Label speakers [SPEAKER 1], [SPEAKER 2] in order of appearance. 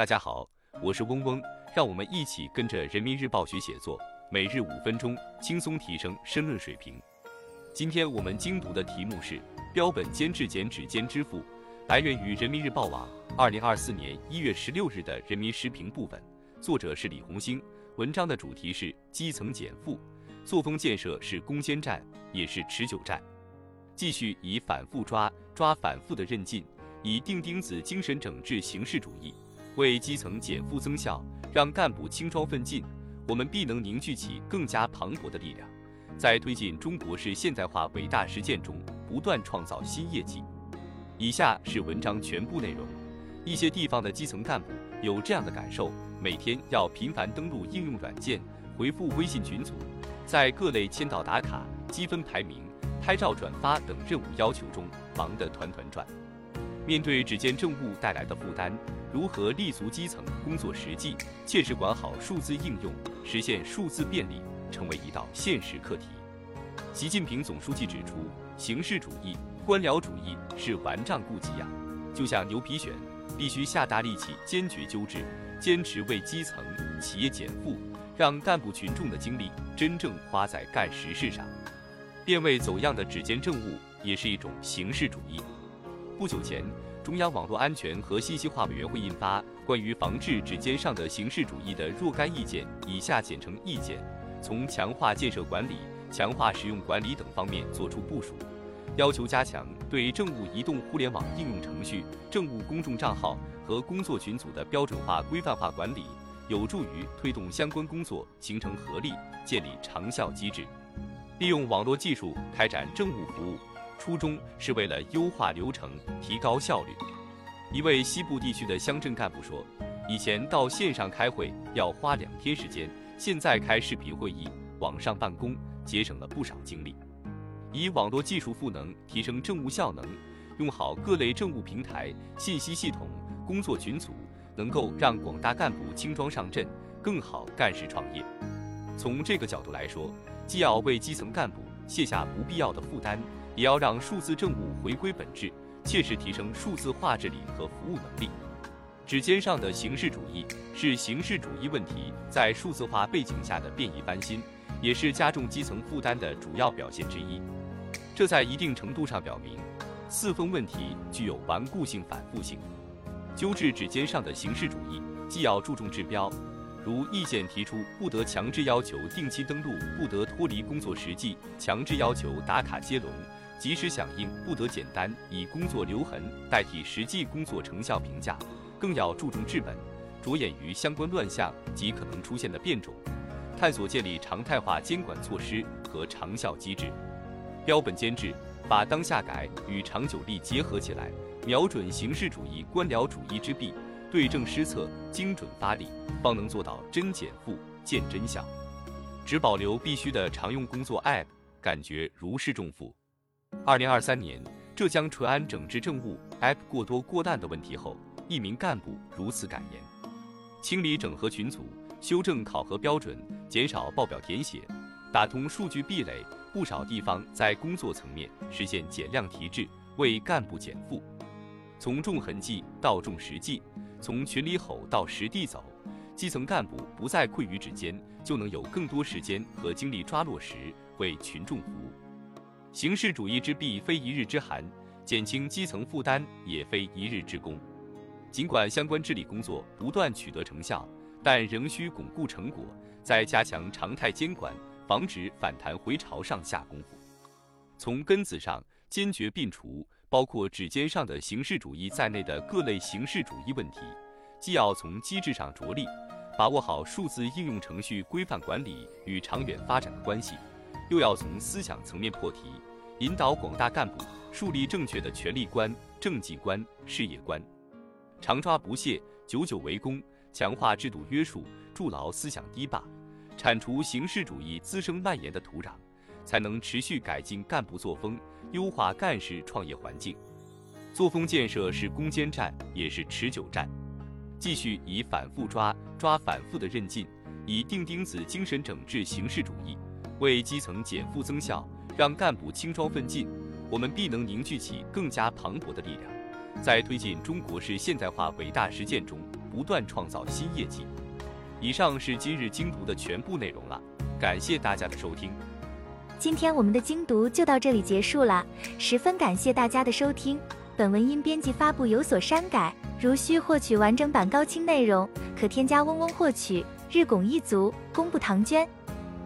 [SPEAKER 1] 大家好，我是嗡嗡，让我们一起跟着人民日报学写作，每日五分钟，轻松提升申论水平。今天我们精读的题目是标本兼治检指尖支付，来源于人民日报网二零二四年一月十六日的人民时评部分，作者是李红星。文章的主题是基层减负，作风建设是攻坚战，也是持久战。继续以反复抓抓反复的韧劲，以钉钉子精神整治形式主义。为基层减负增效，让干部轻装奋进，我们必能凝聚起更加磅礴的力量，在推进中国式现代化伟大实践中不断创造新业绩。以下是文章全部内容。一些地方的基层干部有这样的感受：每天要频繁登录应用软件、回复微信群组，在各类签到打卡、积分排名、拍照转发等任务要求中忙得团团转。面对指尖政务带来的负担，如何立足基层工作实际，切实管好数字应用，实现数字便利，成为一道现实课题。习近平总书记指出，形式主义、官僚主义是顽瘴痼疾呀，就像牛皮癣，必须下大力气，坚决纠治，坚持为基层企业减负，让干部群众的精力真正花在干实事上。变味走样的指尖政务也是一种形式主义。不久前。中央网络安全和信息化委员会印发《关于防治指尖上的形式主义的若干意见》（以下简称意见），从强化建设管理、强化使用管理等方面作出部署，要求加强对政务移动互联网应用程序、政务公众账号和工作群组的标准化、规范化管理，有助于推动相关工作形成合力，建立长效机制。利用网络技术开展政务服务。初衷是为了优化流程、提高效率。一位西部地区的乡镇干部说：“以前到线上开会要花两天时间，现在开视频会议、网上办公，节省了不少精力。以网络技术赋能，提升政务效能，用好各类政务平台、信息系统、工作群组，能够让广大干部轻装上阵，更好干事创业。从这个角度来说，既要为基层干部卸下不必要的负担。”也要让数字政务回归本质，切实提升数字化治理和服务能力。指尖上的形式主义是形式主义问题在数字化背景下的变异翻新，也是加重基层负担的主要表现之一。这在一定程度上表明，四风问题具有顽固性、反复性。纠治指尖上的形式主义，既要注重治标，如意见提出不得强制要求定期登录，不得脱离工作实际，强制要求打卡接龙。及时响应不得简单以工作留痕代替实际工作成效评价，更要注重治本，着眼于相关乱象及可能出现的变种，探索建立常态化监管措施和长效机制。标本兼治，把当下改与长久力结合起来，瞄准形式主义、官僚主义之弊，对症施策，精准发力，方能做到真减负、见真效。只保留必须的常用工作 App，感觉如释重负。二零二三年，浙江淳安整治政务 App 过多过滥的问题后，一名干部如此感言：清理整合群组，修正考核标准，减少报表填写，打通数据壁垒，不少地方在工作层面实现减量提质，为干部减负。从重痕迹到重实际，从群里吼到实地走，基层干部不再困于指尖，就能有更多时间和精力抓落实，为群众服务。形式主义之弊非一日之寒，减轻基层负担也非一日之功。尽管相关治理工作不断取得成效，但仍需巩固成果，在加强常态监管、防止反弹回潮上下功夫。从根子上坚决摒除包括指尖上的形式主义在内的各类形式主义问题，既要从机制上着力，把握好数字应用程序规范管理与长远发展的关系。又要从思想层面破题，引导广大干部树立正确的权力观、政绩观、事业观，常抓不懈，久久为功，强化制度约束，筑牢思想堤坝，铲除形式主义滋生蔓延的土壤，才能持续改进干部作风，优化干事创业环境。作风建设是攻坚战，也是持久战。继续以反复抓抓反复的韧劲，以钉钉子精神整治形式主义。为基层减负增效，让干部轻装奋进，我们必能凝聚起更加磅礴的力量，在推进中国式现代化伟大实践中不断创造新业绩。以上是今日精读的全部内容了，感谢大家的收听。
[SPEAKER 2] 今天我们的精读就到这里结束了，十分感谢大家的收听。本文因编辑发布有所删改，如需获取完整版高清内容，可添加嗡嗡获取。日拱一卒，功不唐捐。